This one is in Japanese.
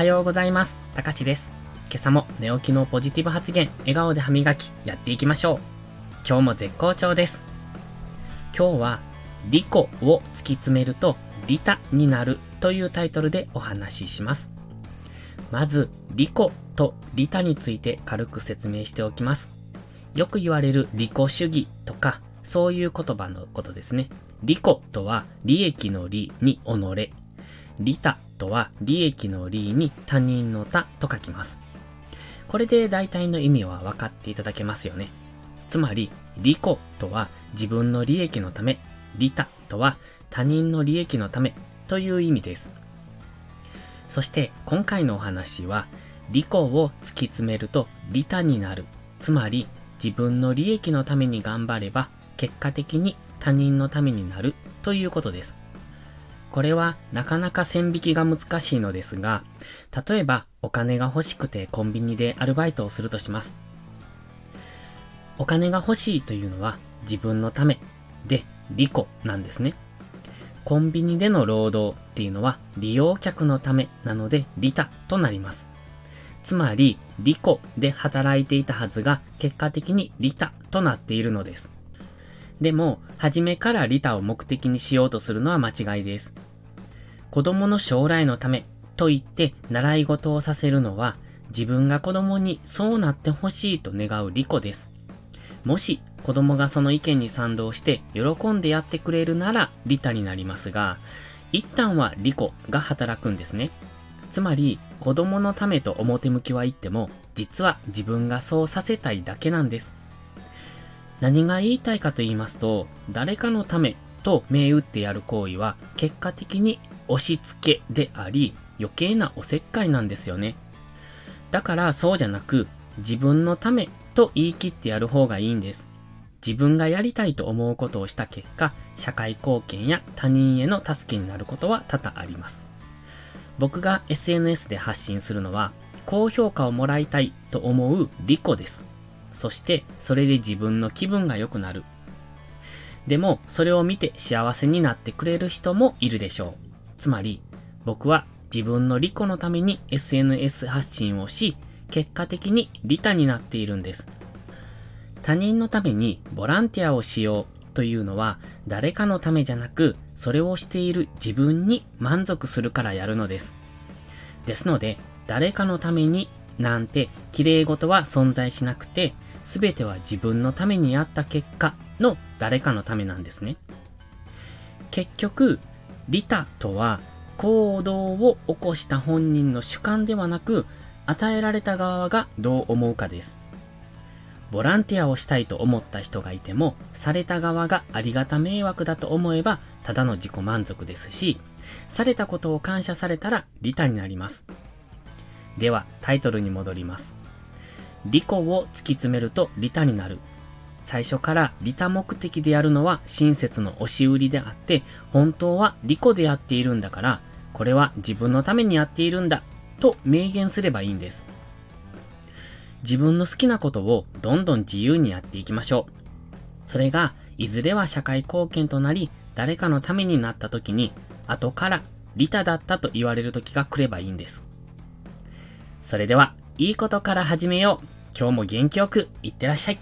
はようございます。たかしです。今朝も寝起きのポジティブ発言、笑顔で歯磨き、やっていきましょう。今日も絶好調です。今日は、リコを突き詰めると、リタになるというタイトルでお話しします。まず、リコとリタについて軽く説明しておきます。よく言われる利己主義とか、そういう言葉のことですね。利己とは利益の利に己。利他とは利益の利に他人の他と書きます。これで大体の意味は分かっていただけますよね。つまり、利己とは自分の利益のため、利他とは他人の利益のためという意味です。そして今回のお話は、利己を突き詰めると利他になる。つまり、自分の利益のために頑張れば、結果的に他人のためになるということです。これはなかなか線引きが難しいのですが、例えばお金が欲しくてコンビニでアルバイトをするとします。お金が欲しいというのは自分のためで利己なんですね。コンビニでの労働っていうのは利用客のためなので利他となります。つまり利己で働いていたはずが結果的に利他となっているのです。でも、初めから利他を目的にしようとするのは間違いです。子供の将来のためと言って習い事をさせるのは自分が子供にそうなってほしいと願う利己です。もし子供がその意見に賛同して喜んでやってくれるなら利他になりますが、一旦は利己が働くんですね。つまり子供のためと表向きは言っても実は自分がそうさせたいだけなんです。何が言いたいかと言いますと、誰かのためと銘打ってやる行為は結果的に押し付けであり余計なおせっかいなんですよね。だからそうじゃなく自分のためと言い切ってやる方がいいんです。自分がやりたいと思うことをした結果、社会貢献や他人への助けになることは多々あります。僕が SNS で発信するのは、高評価をもらいたいと思う利己です。そして、それで自分の気分が良くなる。でも、それを見て幸せになってくれる人もいるでしょう。つまり、僕は自分の利己のために SNS 発信をし、結果的に利他になっているんです。他人のためにボランティアをしようというのは、誰かのためじゃなく、それをしている自分に満足するからやるのです。ですので、誰かのためになんて綺麗事は存在しなくて、すべては自分のためにやった結果の誰かのためなんですね。結局、利他とは行動を起こした本人の主観ではなく、与えられた側がどう思うかです。ボランティアをしたいと思った人がいても、された側がありがた迷惑だと思えば、ただの自己満足ですし、されたことを感謝されたら利他になります。では、タイトルに戻ります。利己を突き詰めると利他になる。最初から利他目的でやるのは親切の押し売りであって、本当は利己でやっているんだから、これは自分のためにやっているんだ、と明言すればいいんです。自分の好きなことをどんどん自由にやっていきましょう。それが、いずれは社会貢献となり、誰かのためになった時に、後から利他だったと言われる時が来ればいいんです。それでは、いいことから始めよう。今日も元気よく、いってらっしゃい。